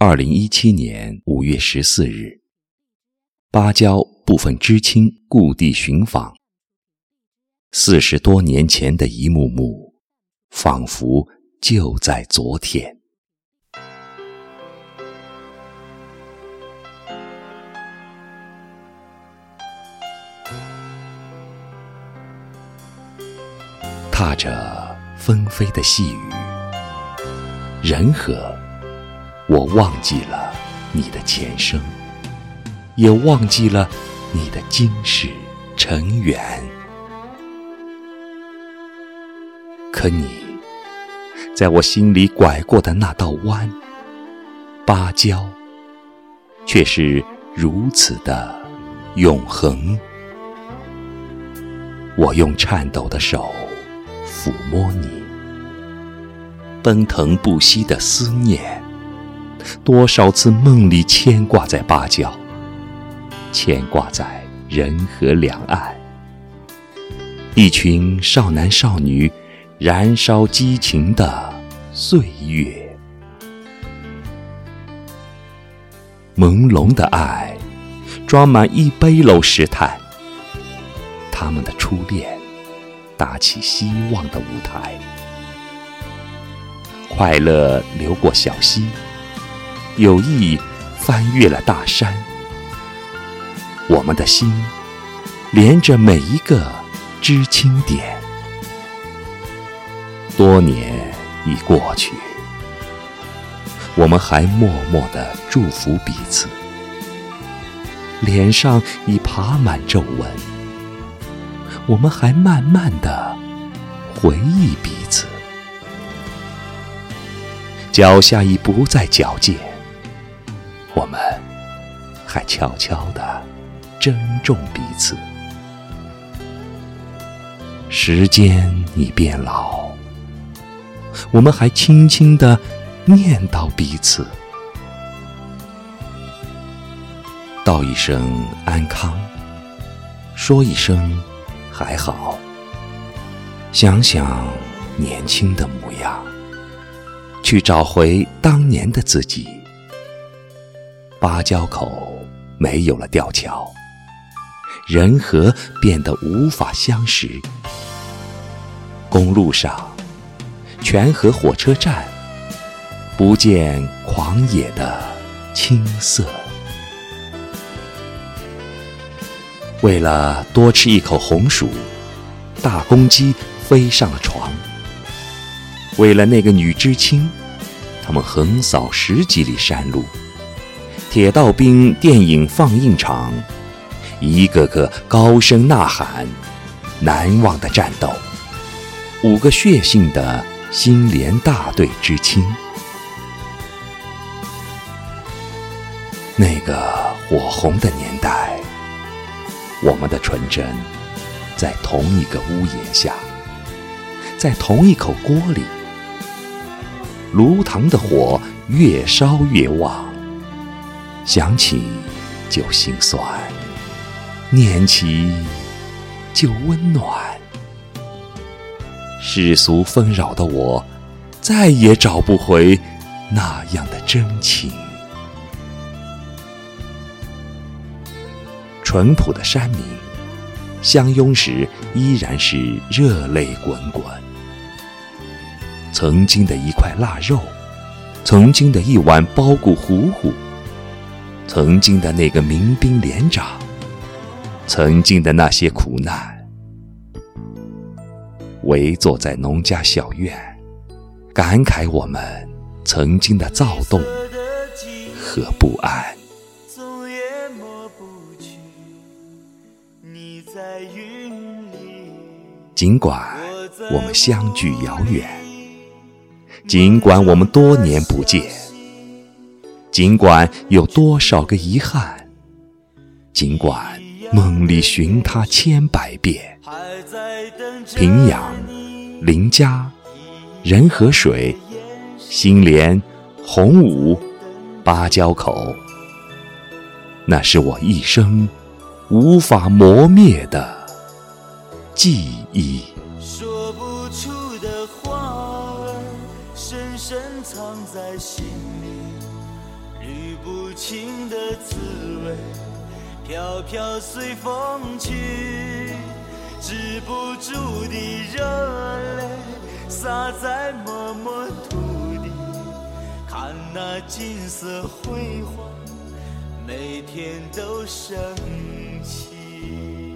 二零一七年五月十四日，芭蕉部分知青故地寻访。四十多年前的一幕幕，仿佛就在昨天。踏着纷飞的细雨，人和。我忘记了你的前生，也忘记了你的今世尘缘。可你在我心里拐过的那道弯，芭蕉，却是如此的永恒。我用颤抖的手抚摸你，奔腾不息的思念。多少次梦里牵挂在芭蕉，牵挂在人河两岸，一群少男少女燃烧激情的岁月，朦胧的爱装满一背篓试探，他们的初恋搭起希望的舞台，快乐流过小溪。友谊翻越了大山，我们的心连着每一个知青点。多年已过去，我们还默默的祝福彼此，脸上已爬满皱纹。我们还慢慢的回忆彼此，脚下已不再矫健。还悄悄地珍重彼此。时间已变老，我们还轻轻地念叨彼此，道一声安康，说一声还好。想想年轻的模样，去找回当年的自己。芭蕉口没有了吊桥，人和变得无法相识。公路上，泉河火车站，不见狂野的青色。为了多吃一口红薯，大公鸡飞上了床。为了那个女知青，他们横扫十几里山路。铁道兵电影放映场，一个个高声呐喊，难忘的战斗，五个血性的新连大队知青。那个火红的年代，我们的纯真，在同一个屋檐下，在同一口锅里，炉膛的火越烧越旺。想起就心酸，念起就温暖。世俗纷扰的我，再也找不回那样的真情。淳朴的山民相拥时，依然是热泪滚滚。曾经的一块腊肉，曾经的一碗包谷糊糊。曾经的那个民兵连长，曾经的那些苦难，围坐在农家小院，感慨我们曾经的躁动和不安。尽管我们相距遥远，尽管我们多年不见。尽管有多少个遗憾，尽管梦里寻他千百遍，平阳、林家、人和水、新莲、洪武、芭蕉口，那是我一生无法磨灭的记忆。说不出的话，深深藏在心里。无情的滋味，飘飘随风去，止不住的热泪洒在默默土地，看那金色辉煌，每天都升起。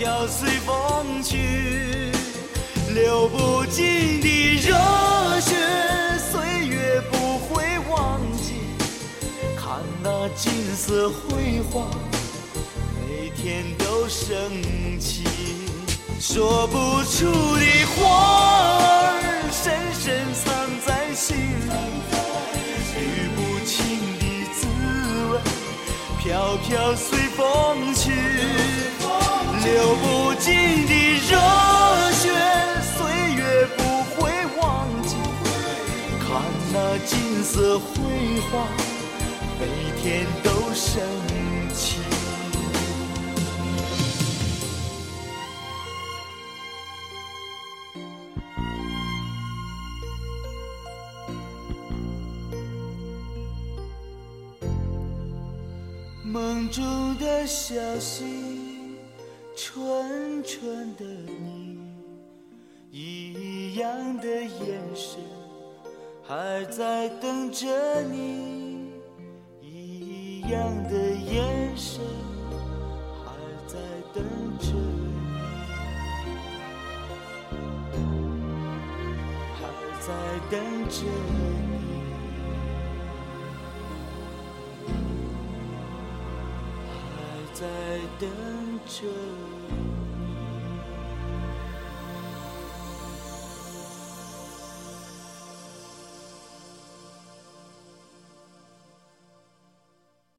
飘随风去，流不尽的热血，岁月不会忘记。看那金色辉煌，每天都升起。说不出的话儿，深深藏在心里。语不清的滋味，飘飘随风去。流不尽的热血，岁月不会忘记。看那金色辉煌，每天都升起。梦中的消息。纯纯的你，一样的眼神，还在等着你。一样的眼神，还在等着你，还在等着你，在等着。